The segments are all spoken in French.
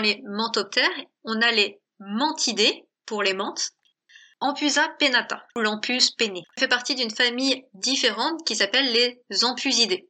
dans les manthoptères, on a les mantidés pour les menthes, Ampusa pennata, ou l'ampus pennée. Elle fait partie d'une famille différente qui s'appelle les ampusidés.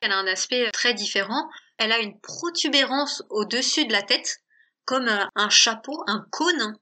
Elle a un aspect très différent. Elle a une protubérance au-dessus de la tête, comme un chapeau, un cône,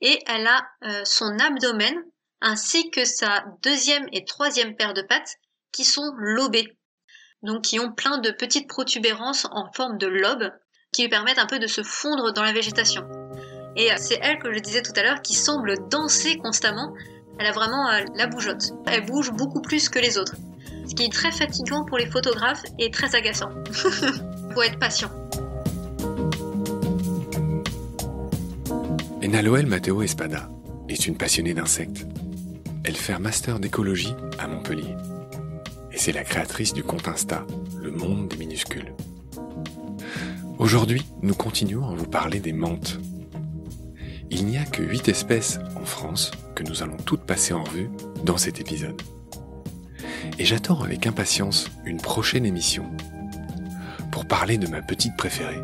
et elle a euh, son abdomen ainsi que sa deuxième et troisième paire de pattes qui sont lobées, donc qui ont plein de petites protubérances en forme de lobe qui lui permettent un peu de se fondre dans la végétation. Et euh, c'est elle que je disais tout à l'heure qui semble danser constamment. Elle a vraiment euh, la bougeotte. Elle bouge beaucoup plus que les autres. Ce qui est très fatigant pour les photographes et très agaçant. Faut être patient. Enaloel Matteo Espada est une passionnée d'insectes. Elle fait un master d'écologie à Montpellier. Et c'est la créatrice du compte Insta, Le Monde des Minuscules. Aujourd'hui, nous continuons à vous parler des menthes, il n'y a que 8 espèces en France que nous allons toutes passer en revue dans cet épisode. Et j'attends avec impatience une prochaine émission pour parler de ma petite préférée,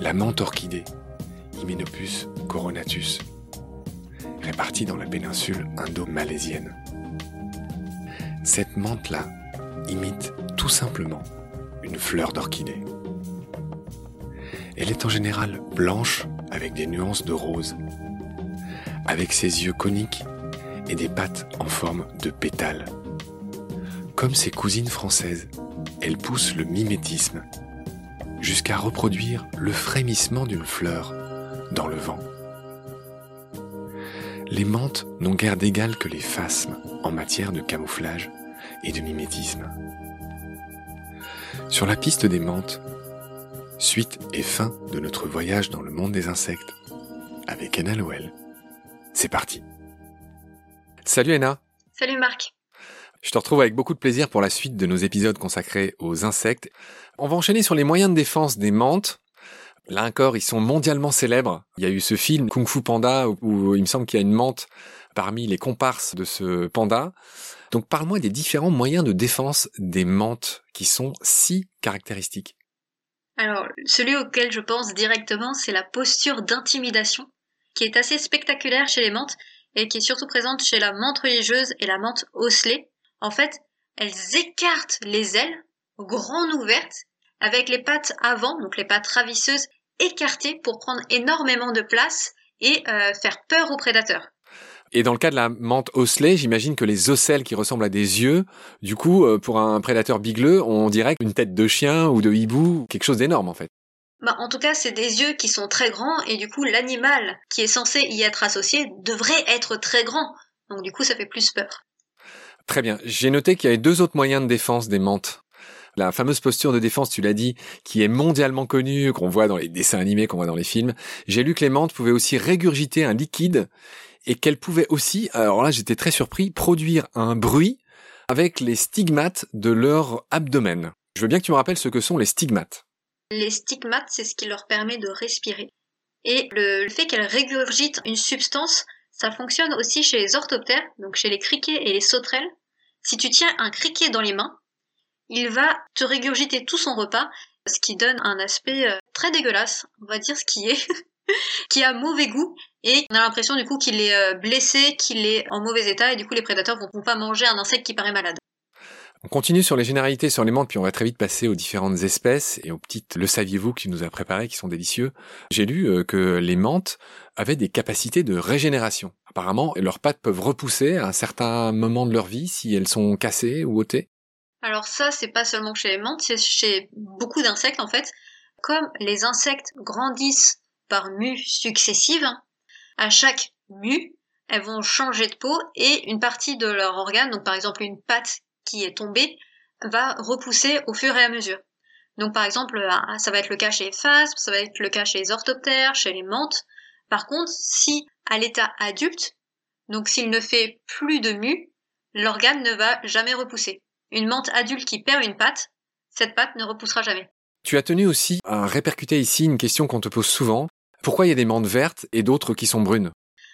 la menthe orchidée, Hymenopus coronatus, répartie dans la péninsule indo-malaisienne. Cette menthe-là imite tout simplement une fleur d'orchidée. Elle est en général blanche avec des nuances de rose, avec ses yeux coniques et des pattes en forme de pétales. Comme ses cousines françaises, elle pousse le mimétisme, jusqu'à reproduire le frémissement d'une fleur dans le vent. Les menthes n'ont guère d'égal que les phasmes en matière de camouflage et de mimétisme. Sur la piste des menthes, suite et fin de notre voyage dans le monde des insectes avec Anna Lowell. C'est parti. Salut Anna. Salut Marc. Je te retrouve avec beaucoup de plaisir pour la suite de nos épisodes consacrés aux insectes. On va enchaîner sur les moyens de défense des menthes. Là encore, ils sont mondialement célèbres. Il y a eu ce film Kung Fu Panda où il me semble qu'il y a une menthe parmi les comparses de ce panda. Donc parle-moi des différents moyens de défense des menthes qui sont si caractéristiques. Alors, celui auquel je pense directement, c'est la posture d'intimidation, qui est assez spectaculaire chez les menthes et qui est surtout présente chez la menthe religieuse et la menthe osselée. En fait, elles écartent les ailes, grandes ouvertes, avec les pattes avant, donc les pattes ravisseuses, écartées pour prendre énormément de place et euh, faire peur aux prédateurs. Et dans le cas de la menthe osselée, j'imagine que les ocelles qui ressemblent à des yeux, du coup, euh, pour un prédateur bigleux, on dirait une tête de chien ou de hibou, quelque chose d'énorme en fait. Bah, en tout cas, c'est des yeux qui sont très grands et du coup, l'animal qui est censé y être associé devrait être très grand. Donc du coup, ça fait plus peur. Très bien. J'ai noté qu'il y avait deux autres moyens de défense des menthes. La fameuse posture de défense, tu l'as dit, qui est mondialement connue, qu'on voit dans les dessins animés, qu'on voit dans les films. J'ai lu que les menthes pouvaient aussi régurgiter un liquide et qu'elle pouvait aussi, alors là j'étais très surpris, produire un bruit avec les stigmates de leur abdomen. Je veux bien que tu me rappelles ce que sont les stigmates. Les stigmates, c'est ce qui leur permet de respirer. Et le, fait qu'elles régurgitent une substance, ça fonctionne aussi chez les orthoptères, donc chez les criquets et les sauterelles. Si tu tiens un criquet dans les mains, il va te régurgiter tout son repas, ce qui donne un aspect euh, très dégueulasse, on va dire ce qui est. qui a mauvais goût et on a l'impression du coup qu'il est euh, blessé, qu'il est en mauvais état et du coup les prédateurs vont, vont pas manger un insecte qui paraît malade. On continue sur les généralités sur les menthes, puis on va très vite passer aux différentes espèces et aux petites le saviez-vous tu nous as préparé qui sont délicieux. J'ai lu euh, que les menthes avaient des capacités de régénération. Apparemment, leurs pattes peuvent repousser à un certain moment de leur vie si elles sont cassées ou ôtées. Alors ça, c'est pas seulement chez les menthes, c'est chez beaucoup d'insectes en fait. Comme les insectes grandissent par mues successives, à chaque mue, elles vont changer de peau et une partie de leur organe, donc par exemple une patte qui est tombée, va repousser au fur et à mesure. Donc par exemple, ah, ça va être le cas chez les phasmes, ça va être le cas chez les orthoptères, chez les menthes. Par contre, si à l'état adulte, donc s'il ne fait plus de mue, l'organe ne va jamais repousser. Une menthe adulte qui perd une patte, cette patte ne repoussera jamais. Tu as tenu aussi à répercuter ici une question qu'on te pose souvent. Pourquoi il y a des menthes vertes et d'autres qui sont brunes?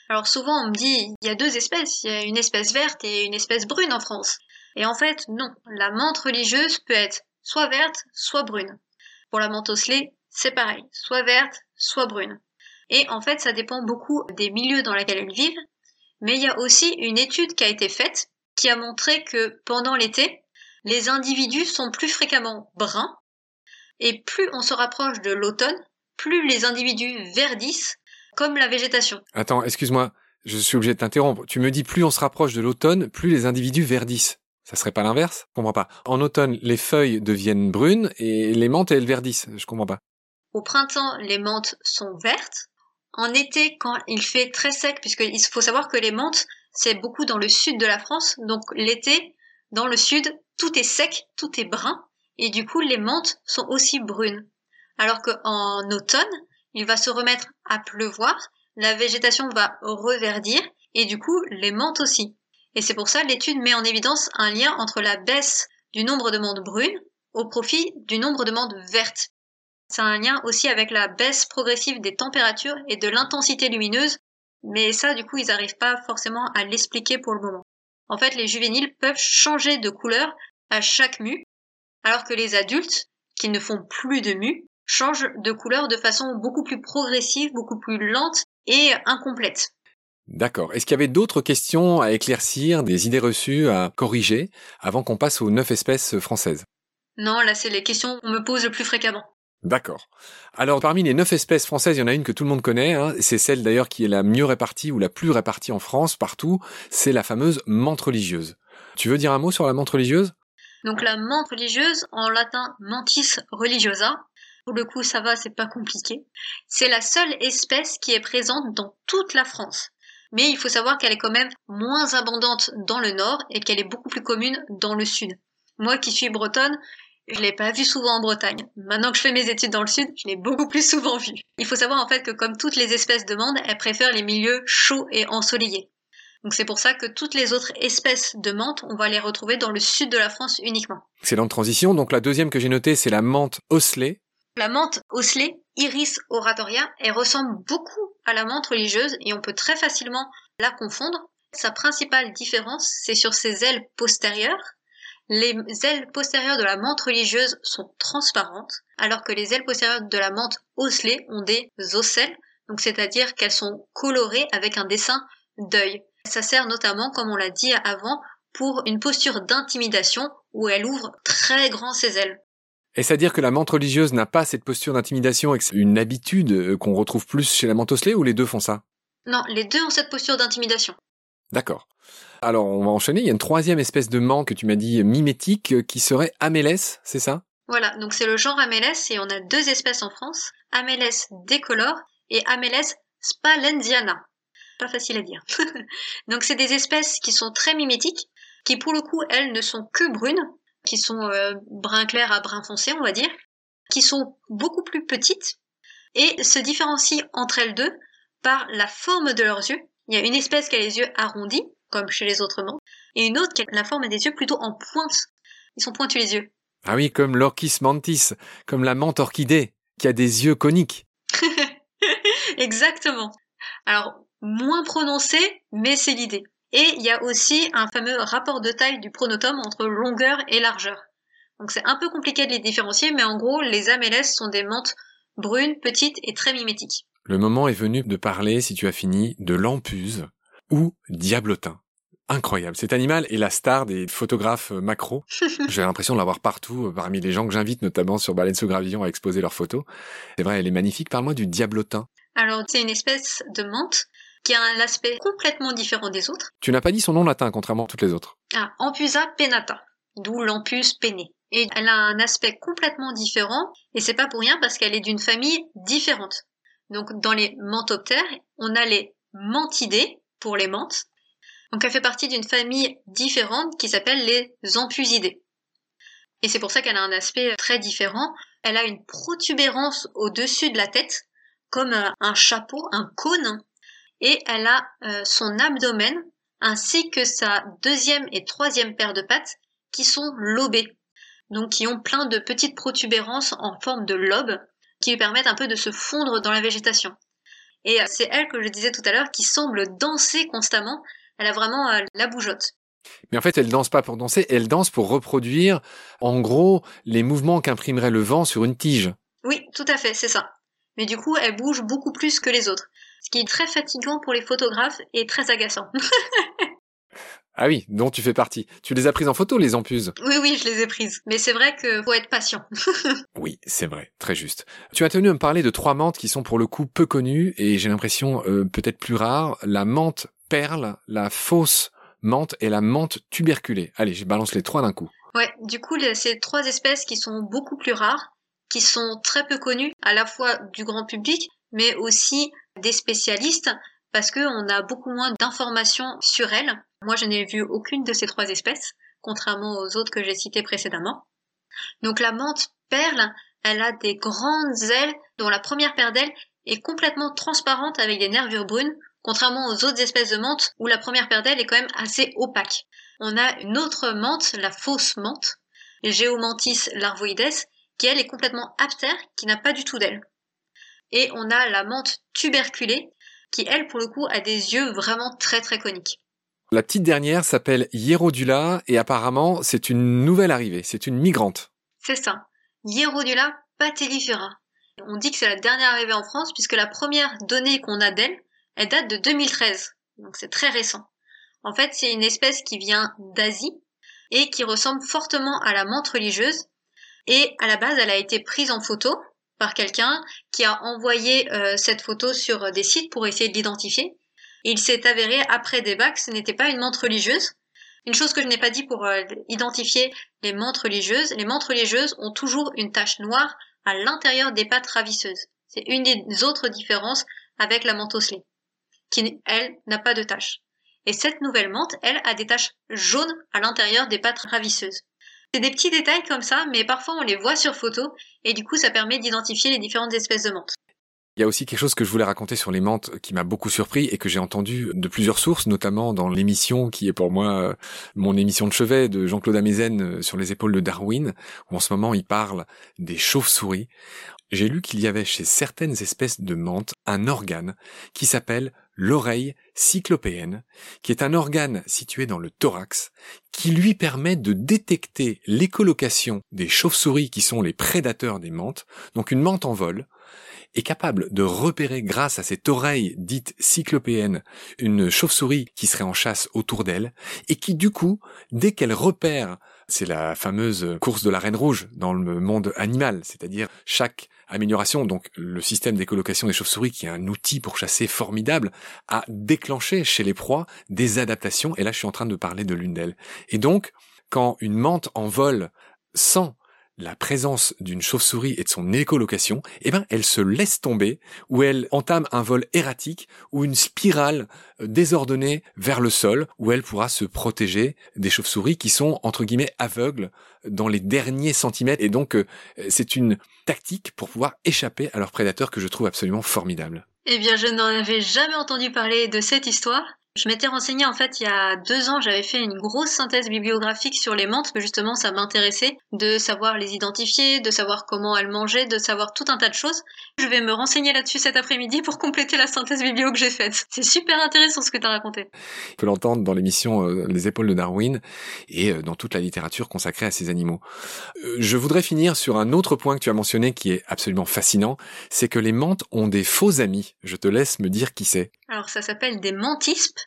Alors souvent on me dit il y a deux espèces, il y a une espèce verte et une espèce brune en France. Et en fait non, la menthe religieuse peut être soit verte, soit brune. Pour la menthe osselée, c'est pareil, soit verte, soit brune. Et en fait, ça dépend beaucoup des milieux dans lesquels elles vivent. Mais il y a aussi une étude qui a été faite qui a montré que pendant l'été, les individus sont plus fréquemment bruns et plus on se rapproche de l'automne, plus les individus verdissent comme la végétation. Attends, excuse-moi, je suis obligé de t'interrompre. Tu me dis plus on se rapproche de l'automne, plus les individus verdissent. Ça serait pas l'inverse? Je comprends pas. En automne, les feuilles deviennent brunes et les menthes, elles verdissent. Je comprends pas. Au printemps, les menthes sont vertes. En été, quand il fait très sec, puisqu'il faut savoir que les menthes, c'est beaucoup dans le sud de la France. Donc l'été, dans le sud, tout est sec, tout est brun. Et du coup, les menthes sont aussi brunes. Alors qu'en automne, il va se remettre à pleuvoir, la végétation va reverdir et du coup les menthes aussi. Et c'est pour ça l'étude met en évidence un lien entre la baisse du nombre de menthes brunes au profit du nombre de menthes vertes. C'est un lien aussi avec la baisse progressive des températures et de l'intensité lumineuse, mais ça du coup ils n'arrivent pas forcément à l'expliquer pour le moment. En fait les juvéniles peuvent changer de couleur à chaque mue, alors que les adultes, qui ne font plus de mue, change de couleur de façon beaucoup plus progressive, beaucoup plus lente et incomplète. D'accord. Est-ce qu'il y avait d'autres questions à éclaircir, des idées reçues à corriger avant qu'on passe aux neuf espèces françaises? Non, là c'est les questions qu'on me pose le plus fréquemment. D'accord. Alors parmi les neuf espèces françaises, il y en a une que tout le monde connaît, hein. c'est celle d'ailleurs qui est la mieux répartie ou la plus répartie en France, partout, c'est la fameuse menthe religieuse. Tu veux dire un mot sur la menthe religieuse? Donc la menthe religieuse, en latin mantis religiosa, pour le coup, ça va, c'est pas compliqué. C'est la seule espèce qui est présente dans toute la France. Mais il faut savoir qu'elle est quand même moins abondante dans le nord et qu'elle est beaucoup plus commune dans le sud. Moi qui suis bretonne, je l'ai pas vue souvent en Bretagne. Maintenant que je fais mes études dans le sud, je l'ai beaucoup plus souvent vue. Il faut savoir en fait que comme toutes les espèces de menthe, elles préfèrent les milieux chauds et ensoleillés. Donc c'est pour ça que toutes les autres espèces de menthe, on va les retrouver dans le sud de la France uniquement. Excellente transition. Donc la deuxième que j'ai notée, c'est la menthe osselée. La menthe osselée, Iris oratoria, elle ressemble beaucoup à la menthe religieuse et on peut très facilement la confondre. Sa principale différence, c'est sur ses ailes postérieures. Les ailes postérieures de la menthe religieuse sont transparentes, alors que les ailes postérieures de la menthe osselée ont des ocelles, donc c'est-à-dire qu'elles sont colorées avec un dessin d'œil. Ça sert notamment, comme on l'a dit avant, pour une posture d'intimidation où elle ouvre très grand ses ailes. Est-ce à dire que la menthe religieuse n'a pas cette posture d'intimidation et que c'est une habitude euh, qu'on retrouve plus chez la menthe osselée ou les deux font ça? Non, les deux ont cette posture d'intimidation. D'accord. Alors, on va enchaîner. Il y a une troisième espèce de menthe que tu m'as dit mimétique euh, qui serait Amélès, c'est ça? Voilà, donc c'est le genre Amélès et on a deux espèces en France, Amélès décolore et Amélès spalendiana. Pas facile à dire. donc c'est des espèces qui sont très mimétiques, qui pour le coup, elles ne sont que brunes, qui sont euh, brun clair à brun foncé, on va dire, qui sont beaucoup plus petites et se différencient entre elles deux par la forme de leurs yeux. Il y a une espèce qui a les yeux arrondis, comme chez les autres menthes, et une autre qui a la forme des yeux plutôt en pointe. Ils sont pointus les yeux. Ah oui, comme l'orchis mantis, comme la menthe orchidée, qui a des yeux coniques. Exactement. Alors, moins prononcé, mais c'est l'idée. Et il y a aussi un fameux rapport de taille du pronotum entre longueur et largeur. Donc c'est un peu compliqué de les différencier, mais en gros, les amélès sont des menthes brunes, petites et très mimétiques. Le moment est venu de parler, si tu as fini, de l'ampuse ou diablotin. Incroyable. Cet animal est la star des photographes macro. J'ai l'impression de l'avoir partout, parmi les gens que j'invite, notamment sur Baleine sous Gravillon, à exposer leurs photos. C'est vrai, elle est magnifique. Parle-moi du diablotin. Alors, c'est une espèce de menthe qui a un aspect complètement différent des autres. Tu n'as pas dit son nom latin, contrairement à toutes les autres. Ah, Ampusa pennata, d'où l'ampus penné. Et elle a un aspect complètement différent, et c'est pas pour rien parce qu'elle est d'une famille différente. Donc dans les menthoptères, on a les mentidés pour les menthes. Donc elle fait partie d'une famille différente qui s'appelle les ampusidés. Et c'est pour ça qu'elle a un aspect très différent. Elle a une protubérance au-dessus de la tête, comme un chapeau, un cône, et elle a euh, son abdomen ainsi que sa deuxième et troisième paire de pattes qui sont lobées, donc qui ont plein de petites protubérances en forme de lobe qui lui permettent un peu de se fondre dans la végétation. Et euh, c'est elle que je disais tout à l'heure qui semble danser constamment. Elle a vraiment euh, la bougeotte. Mais en fait, elle danse pas pour danser, elle danse pour reproduire, en gros, les mouvements qu'imprimerait le vent sur une tige. Oui, tout à fait, c'est ça. Mais du coup, elles bougent beaucoup plus que les autres. Ce qui est très fatigant pour les photographes et très agaçant. Ah oui, dont tu fais partie. Tu les as prises en photo, les ampuses Oui, oui, je les ai prises. Mais c'est vrai que faut être patient. oui, c'est vrai, très juste. Tu as tenu à me parler de trois menthes qui sont pour le coup peu connues et j'ai l'impression euh, peut-être plus rares. La menthe perle, la fausse menthe et la menthe tuberculée. Allez, je balance les trois d'un coup. Ouais, du coup, ces trois espèces qui sont beaucoup plus rares, qui sont très peu connues à la fois du grand public, mais aussi des spécialistes, parce qu'on a beaucoup moins d'informations sur elles. Moi, je n'ai vu aucune de ces trois espèces, contrairement aux autres que j'ai citées précédemment. Donc la menthe perle, elle a des grandes ailes dont la première paire d'ailes est complètement transparente avec des nervures brunes, contrairement aux autres espèces de menthe où la première paire d'ailes est quand même assez opaque. On a une autre menthe, la fausse menthe, Geomantis larvoides, qui elle est complètement aptère, qui n'a pas du tout d'ailes. Et on a la menthe tuberculée, qui elle pour le coup a des yeux vraiment très très coniques. La petite dernière s'appelle Hierodula et apparemment c'est une nouvelle arrivée, c'est une migrante. C'est ça, Hierodula patellifera. On dit que c'est la dernière arrivée en France puisque la première donnée qu'on a d'elle, elle date de 2013, donc c'est très récent. En fait, c'est une espèce qui vient d'Asie et qui ressemble fortement à la menthe religieuse. Et à la base, elle a été prise en photo par quelqu'un qui a envoyé euh, cette photo sur des sites pour essayer de l'identifier. il s'est avéré après débat que ce n'était pas une menthe religieuse. Une chose que je n'ai pas dit pour euh, identifier les menthes religieuses, les menthes religieuses ont toujours une tache noire à l'intérieur des pattes ravisseuses. C'est une des autres différences avec la menthe osselée, qui, elle, n'a pas de tache. Et cette nouvelle menthe, elle, a des taches jaunes à l'intérieur des pattes ravisseuses. C'est des petits détails comme ça, mais parfois on les voit sur photo et du coup ça permet d'identifier les différentes espèces de menthes. Il y a aussi quelque chose que je voulais raconter sur les menthes qui m'a beaucoup surpris et que j'ai entendu de plusieurs sources, notamment dans l'émission qui est pour moi euh, mon émission de chevet de Jean-Claude Amezen euh, sur les épaules de Darwin, où en ce moment il parle des chauves-souris. J'ai lu qu'il y avait chez certaines espèces de menthes un organe qui s'appelle l'oreille cyclopéenne, qui est un organe situé dans le thorax, qui lui permet de détecter l'écolocation des chauves-souris qui sont les prédateurs des menthes, donc une menthe en vol, est capable de repérer grâce à cette oreille dite cyclopéenne une chauve-souris qui serait en chasse autour d'elle, et qui du coup, dès qu'elle repère c'est la fameuse course de la reine rouge dans le monde animal, c'est-à-dire chaque amélioration, donc le système d'écolocation des chauves-souris, qui est un outil pour chasser formidable, a déclenché chez les proies des adaptations, et là je suis en train de parler de l'une d'elles. Et donc, quand une menthe en vol sent la présence d'une chauve-souris et de son écolocation, eh ben, elle se laisse tomber, ou elle entame un vol erratique, ou une spirale euh, désordonnée vers le sol, où elle pourra se protéger des chauves-souris qui sont, entre guillemets, aveugles dans les derniers centimètres. Et donc, euh, c'est une tactique pour pouvoir échapper à leurs prédateurs que je trouve absolument formidable. Eh bien, je n'en avais jamais entendu parler de cette histoire. Je m'étais renseignée en fait il y a deux ans, j'avais fait une grosse synthèse bibliographique sur les menthes, que justement ça m'intéressait de savoir les identifier, de savoir comment elles mangeaient, de savoir tout un tas de choses. Je vais me renseigner là-dessus cet après-midi pour compléter la synthèse biblio que j'ai faite. C'est super intéressant ce que tu as raconté. On peut l'entendre dans l'émission euh, Les épaules de Darwin et euh, dans toute la littérature consacrée à ces animaux. Euh, je voudrais finir sur un autre point que tu as mentionné qui est absolument fascinant, c'est que les menthes ont des faux amis. Je te laisse me dire qui c'est. Alors ça s'appelle des mantispes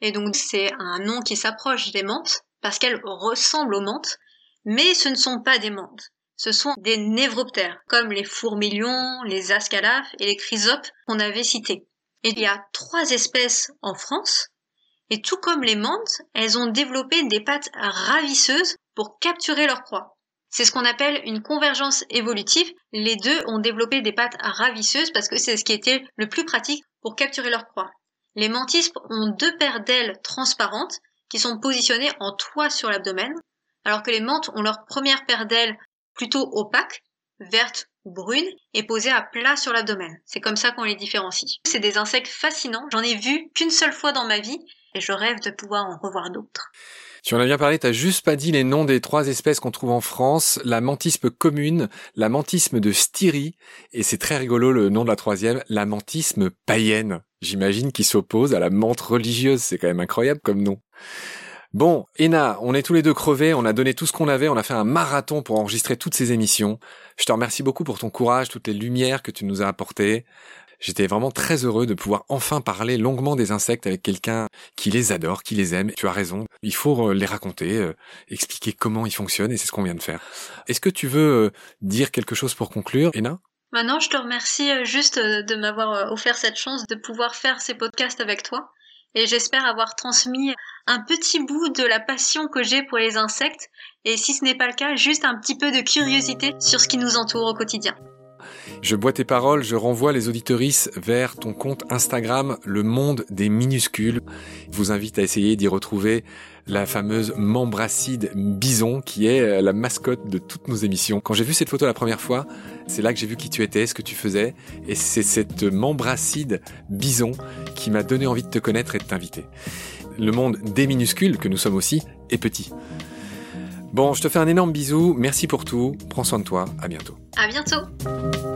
et donc c'est un nom qui s'approche des menthes parce qu'elles ressemblent aux menthes, mais ce ne sont pas des menthes. Ce sont des névroptères, comme les fourmilions, les ascalaphes et les chrysopes qu'on avait cités. Il y a trois espèces en France, et tout comme les menthes, elles ont développé des pattes ravisseuses pour capturer leur proie. C'est ce qu'on appelle une convergence évolutive. Les deux ont développé des pattes ravisseuses parce que c'est ce qui était le plus pratique pour capturer leur proie. Les mantispes ont deux paires d'ailes transparentes qui sont positionnées en toit sur l'abdomen, alors que les menthes ont leur première paire d'ailes plutôt opaque, verte ou brune, et posée à plat sur l'abdomen. C'est comme ça qu'on les différencie. C'est des insectes fascinants, j'en ai vu qu'une seule fois dans ma vie, et je rêve de pouvoir en revoir d'autres. Tu en as bien parlé, t'as juste pas dit les noms des trois espèces qu'on trouve en France, la mantisme commune, la mantisme de Styrie, et c'est très rigolo le nom de la troisième, la mantisme païenne. J'imagine qui s'oppose à la menthe religieuse, c'est quand même incroyable comme nom. Bon, Ena, on est tous les deux crevés, on a donné tout ce qu'on avait, on a fait un marathon pour enregistrer toutes ces émissions. Je te remercie beaucoup pour ton courage, toutes les lumières que tu nous as apportées. J'étais vraiment très heureux de pouvoir enfin parler longuement des insectes avec quelqu'un qui les adore, qui les aime. Tu as raison, il faut euh, les raconter, euh, expliquer comment ils fonctionnent et c'est ce qu'on vient de faire. Est-ce que tu veux euh, dire quelque chose pour conclure, Ena? Maintenant, je te remercie juste de m'avoir offert cette chance de pouvoir faire ces podcasts avec toi et j'espère avoir transmis un petit bout de la passion que j'ai pour les insectes et si ce n'est pas le cas, juste un petit peu de curiosité sur ce qui nous entoure au quotidien. Je bois tes paroles, je renvoie les auditorices vers ton compte Instagram Le Monde des Minuscules. Je vous invite à essayer d'y retrouver la membre membracide bison qui est euh, la mascotte de toutes nos émissions. Quand j'ai vu cette photo la première fois, c'est là que j'ai vu qui tu étais, ce que tu faisais, et c'est cette membracide bison qui m'a donné envie de te connaître et de t'inviter. Le monde des minuscules, que nous sommes aussi, est petit. Bon, je te fais un énorme bisou, merci pour tout, prends soin de toi, à bientôt. À bientôt